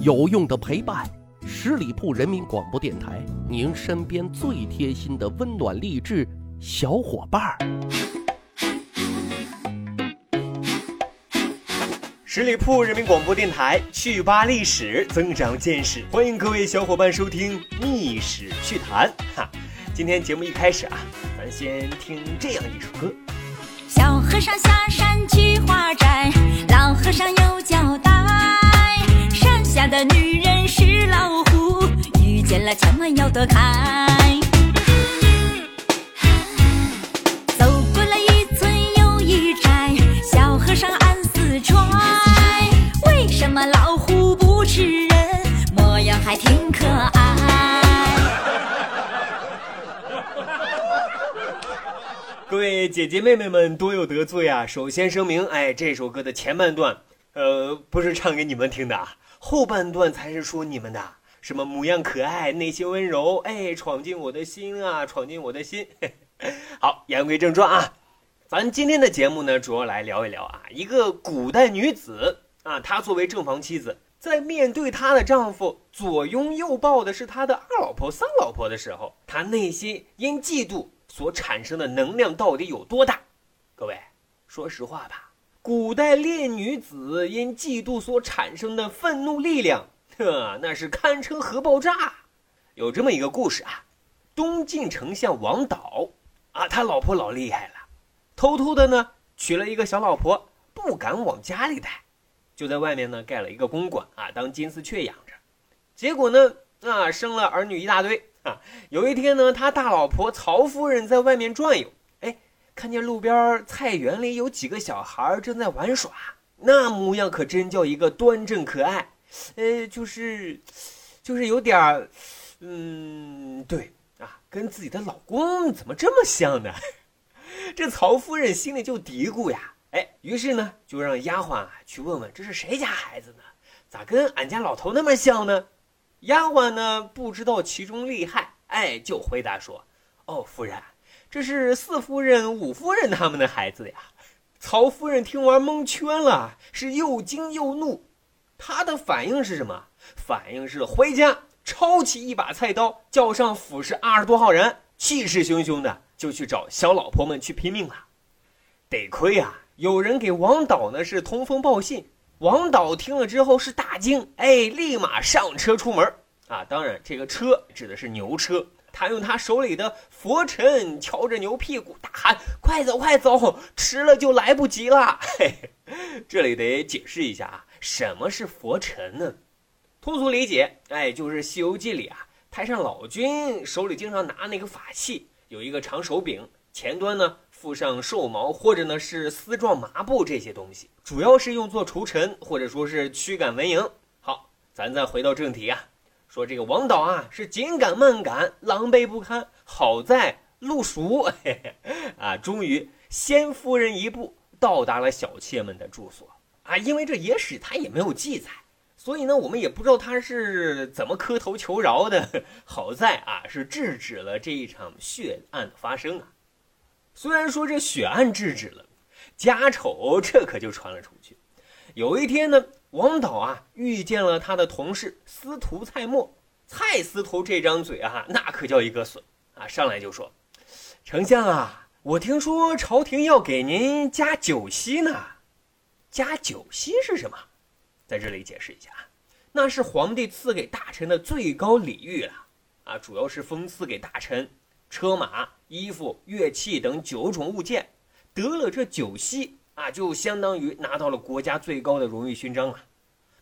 有用的陪伴，十里铺人民广播电台，您身边最贴心的温暖励志小伙伴儿。十里铺人民广播电台，趣吧历史，增长见识，欢迎各位小伙伴收听《密史趣谈》哈。今天节目一开始啊，咱先听这样一首歌。小和尚下山去化斋，老和尚有交代。家的女人是老虎，遇见了千万要躲开。走过了一村又一寨，小和尚暗自揣，为什么老虎不吃人？模样还挺可爱。各位姐姐妹妹们多有得罪啊！首先声明，哎，这首歌的前半段，呃，不是唱给你们听的，后半段才是说你们的。什么模样可爱，内心温柔，哎，闯进我的心啊，闯进我的心。好，言归正传啊，咱今天的节目呢，主要来聊一聊啊，一个古代女子啊，她作为正房妻子，在面对她的丈夫左拥右抱的是她的二老婆、三老婆的时候，她内心因嫉妒。所产生的能量到底有多大？各位，说实话吧，古代恋女子因嫉妒所产生的愤怒力量，呵，那是堪称核爆炸。有这么一个故事啊，东晋丞相王导啊，他老婆老厉害了，偷偷的呢娶了一个小老婆，不敢往家里带，就在外面呢盖了一个公馆啊，当金丝雀养着。结果呢，啊，生了儿女一大堆。啊，有一天呢，他大老婆曹夫人在外面转悠，看见路边菜园里有几个小孩正在玩耍，那模样可真叫一个端正可爱，呃，就是，就是有点儿，嗯，对啊，跟自己的老公怎么这么像呢？这曹夫人心里就嘀咕呀，哎，于是呢，就让丫鬟去问问这是谁家孩子呢？咋跟俺家老头那么像呢？丫鬟呢不知道其中厉害，哎，就回答说：“哦，夫人，这是四夫人、五夫人他们的孩子呀。”曹夫人听完蒙圈了，是又惊又怒。她的反应是什么？反应是回家抄起一把菜刀，叫上府士二十多号人，气势汹汹的就去找小老婆们去拼命了。得亏啊，有人给王导呢是通风报信。王导听了之后是大惊，哎，立马上车出门啊！当然，这个车指的是牛车。他用他手里的佛尘敲着牛屁股，大喊：“快走，快走，迟了就来不及了！”嘿嘿，这里得解释一下啊，什么是佛尘呢？通俗理解，哎，就是《西游记》里啊，太上老君手里经常拿那个法器，有一个长手柄，前端呢。附上兽毛，或者呢是丝状麻布这些东西，主要是用作除尘，或者说是驱赶蚊蝇。好，咱再回到正题啊，说这个王导啊是紧赶慢赶，狼狈不堪。好在路熟，嘿嘿啊，终于先夫人一步到达了小妾们的住所啊。因为这野史他也没有记载，所以呢我们也不知道他是怎么磕头求饶的。好在啊是制止了这一场血案的发生啊。虽然说这血案制止了，家丑这可就传了出去。有一天呢，王导啊遇见了他的同事司徒蔡墨。蔡司徒这张嘴啊，那可叫一个损啊！上来就说：“丞相啊，我听说朝廷要给您加九锡呢。加九锡是什么？在这里解释一下啊，那是皇帝赐给大臣的最高礼遇了啊，主要是封赐给大臣。”车马、衣服、乐器等九种物件，得了这九锡啊，就相当于拿到了国家最高的荣誉勋章了。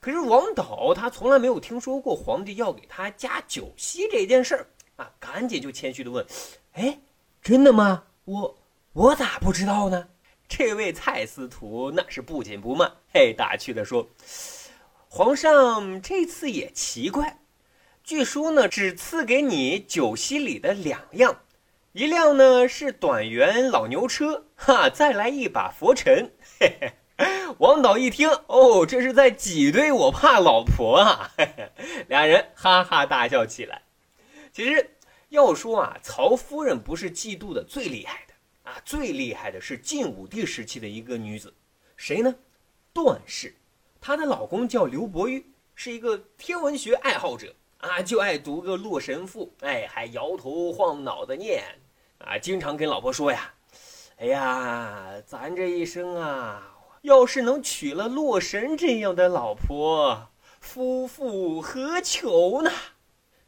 可是王导他从来没有听说过皇帝要给他加九锡这件事儿啊，赶紧就谦虚的问：“哎，真的吗？我我咋不知道呢？”这位蔡司徒那是不紧不慢，嘿，打趣的说：“皇上这次也奇怪。”据说呢，只赐给你九锡里的两样，一辆呢是短圆老牛车，哈，再来一把佛尘。嘿嘿，王导一听，哦，这是在挤兑我怕老婆啊！嘿嘿，俩人哈哈大笑起来。其实要说啊，曹夫人不是嫉妒的最厉害的啊，最厉害的是晋武帝时期的一个女子，谁呢？段氏，她的老公叫刘伯玉。是一个天文学爱好者啊，就爱读个《洛神赋》，哎，还摇头晃脑的念啊，经常跟老婆说呀：“哎呀，咱这一生啊，要是能娶了洛神这样的老婆，夫复何求呢？”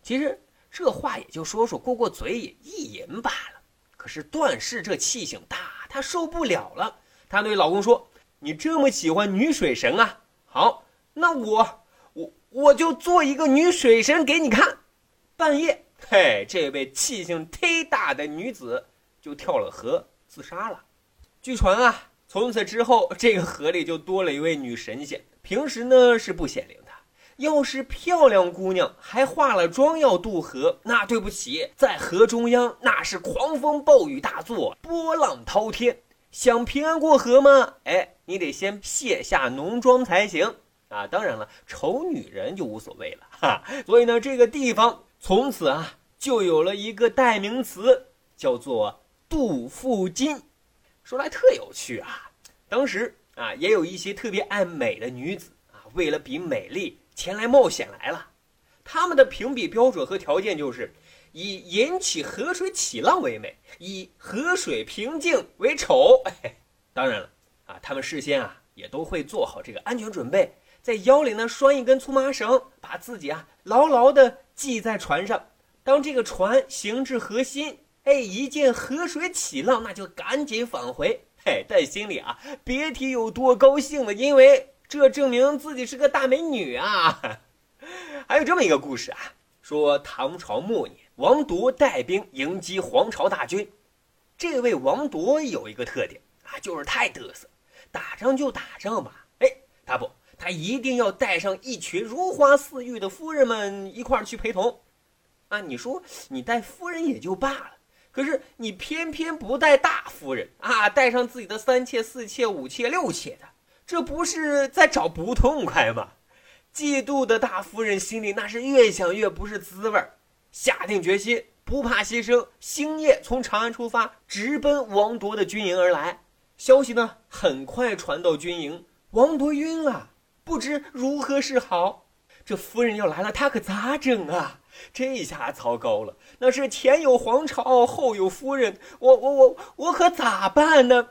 其实这话也就说说过过嘴，瘾意淫罢了。可是段氏这气性大，她受不了了，她对老公说：“你这么喜欢女水神啊？好，那我。”我就做一个女水神给你看。半夜，嘿，这位气性忒大的女子就跳了河自杀了。据传啊，从此之后，这个河里就多了一位女神仙。平时呢是不显灵的。要是漂亮姑娘还化了妆要渡河，那对不起，在河中央那是狂风暴雨大作，波浪滔天。想平安过河吗？哎，你得先卸下浓妆才行。啊，当然了，丑女人就无所谓了哈。所以呢，这个地方从此啊就有了一个代名词，叫做杜富金。说来特有趣啊，当时啊也有一些特别爱美的女子啊，为了比美丽前来冒险来了。他们的评比标准和条件就是以引起河水起浪为美，以河水平静为丑。当然了啊，他们事先啊也都会做好这个安全准备。在腰里呢拴一根粗麻绳，把自己啊牢牢的系在船上。当这个船行至河心，哎，一见河水起浪，那就赶紧返回。嘿，在心里啊别提有多高兴了，因为这证明自己是个大美女啊。还有这么一个故事啊，说唐朝末年，王铎带兵迎击黄巢大军。这位王铎有一个特点啊，就是太嘚瑟，打仗就打仗吧。哎，他不。他一定要带上一群如花似玉的夫人们一块儿去陪同，啊，你说你带夫人也就罢了，可是你偏偏不带大夫人啊，带上自己的三妾、四妾、五妾、六妾的，这不是在找不痛快吗？嫉妒的大夫人心里那是越想越不是滋味儿，下定决心不怕牺牲，星夜从长安出发，直奔王铎的军营而来。消息呢，很快传到军营，王铎晕了。不知如何是好，这夫人要来了，他可咋整啊？这下糟糕了，那是前有皇朝，后有夫人，我我我我可咋办呢？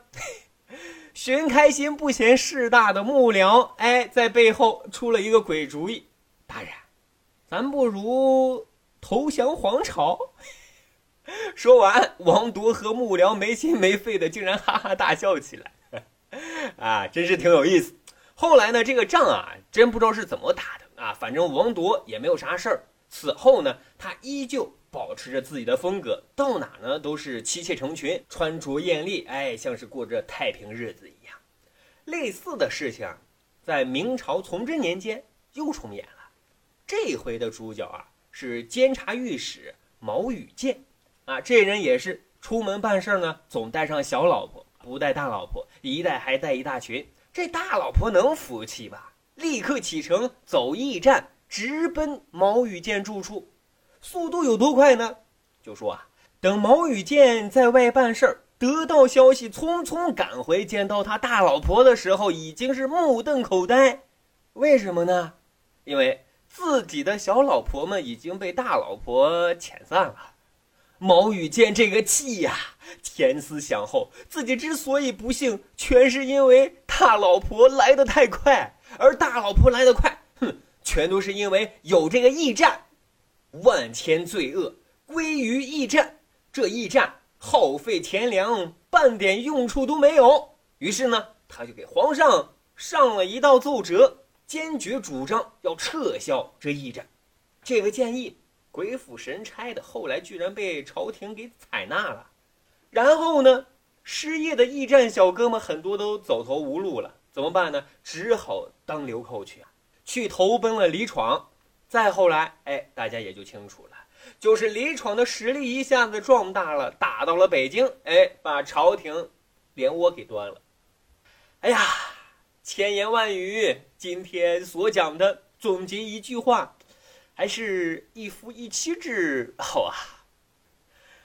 寻开心不嫌事大的幕僚，哎，在背后出了一个鬼主意。大人，咱不如投降皇朝。说完，王铎和幕僚没心没肺的，竟然哈哈大笑起来。啊，真是挺有意思。后来呢，这个仗啊，真不知道是怎么打的啊。反正王铎也没有啥事儿。此后呢，他依旧保持着自己的风格，到哪呢都是妻妾成群，穿着艳丽，哎，像是过着太平日子一样。类似的事情，在明朝崇祯年间又重演了。这回的主角啊是监察御史毛羽建，啊，这人也是出门办事呢，总带上小老婆，不带大老婆，一带还带一大群。这大老婆能服气吧？立刻启程走驿站，直奔毛羽建住处。速度有多快呢？就说啊，等毛羽建在外办事儿，得到消息，匆匆赶回，见到他大老婆的时候，已经是目瞪口呆。为什么呢？因为自己的小老婆们已经被大老婆遣散了。毛羽见这个气呀，前思想后，自己之所以不幸，全是因为大老婆来得太快，而大老婆来得快，哼，全都是因为有这个驿站，万千罪恶归于驿站，这驿站耗费钱粮，半点用处都没有。于是呢，他就给皇上上了一道奏折，坚决主张要撤销这驿站。这个建议。鬼斧神差的，后来居然被朝廷给采纳了。然后呢，失业的驿站小哥们很多都走投无路了，怎么办呢？只好当流寇去啊，去投奔了李闯。再后来，哎，大家也就清楚了，就是李闯的实力一下子壮大了，打到了北京，哎，把朝廷连窝给端了。哎呀，千言万语，今天所讲的总结一句话。还是一夫一妻制好啊！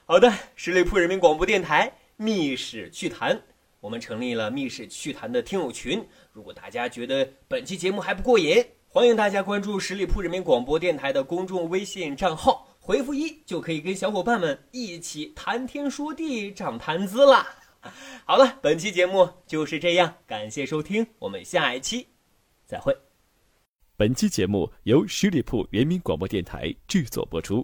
好的，十里铺人民广播电台《密室趣谈》，我们成立了《密室趣谈》的听友群。如果大家觉得本期节目还不过瘾，欢迎大家关注十里铺人民广播电台的公众微信账号，回复一就可以跟小伙伴们一起谈天说地、长谈资啦。好了，本期节目就是这样，感谢收听，我们下一期再会。本期节目由十里铺人民广播电台制作播出。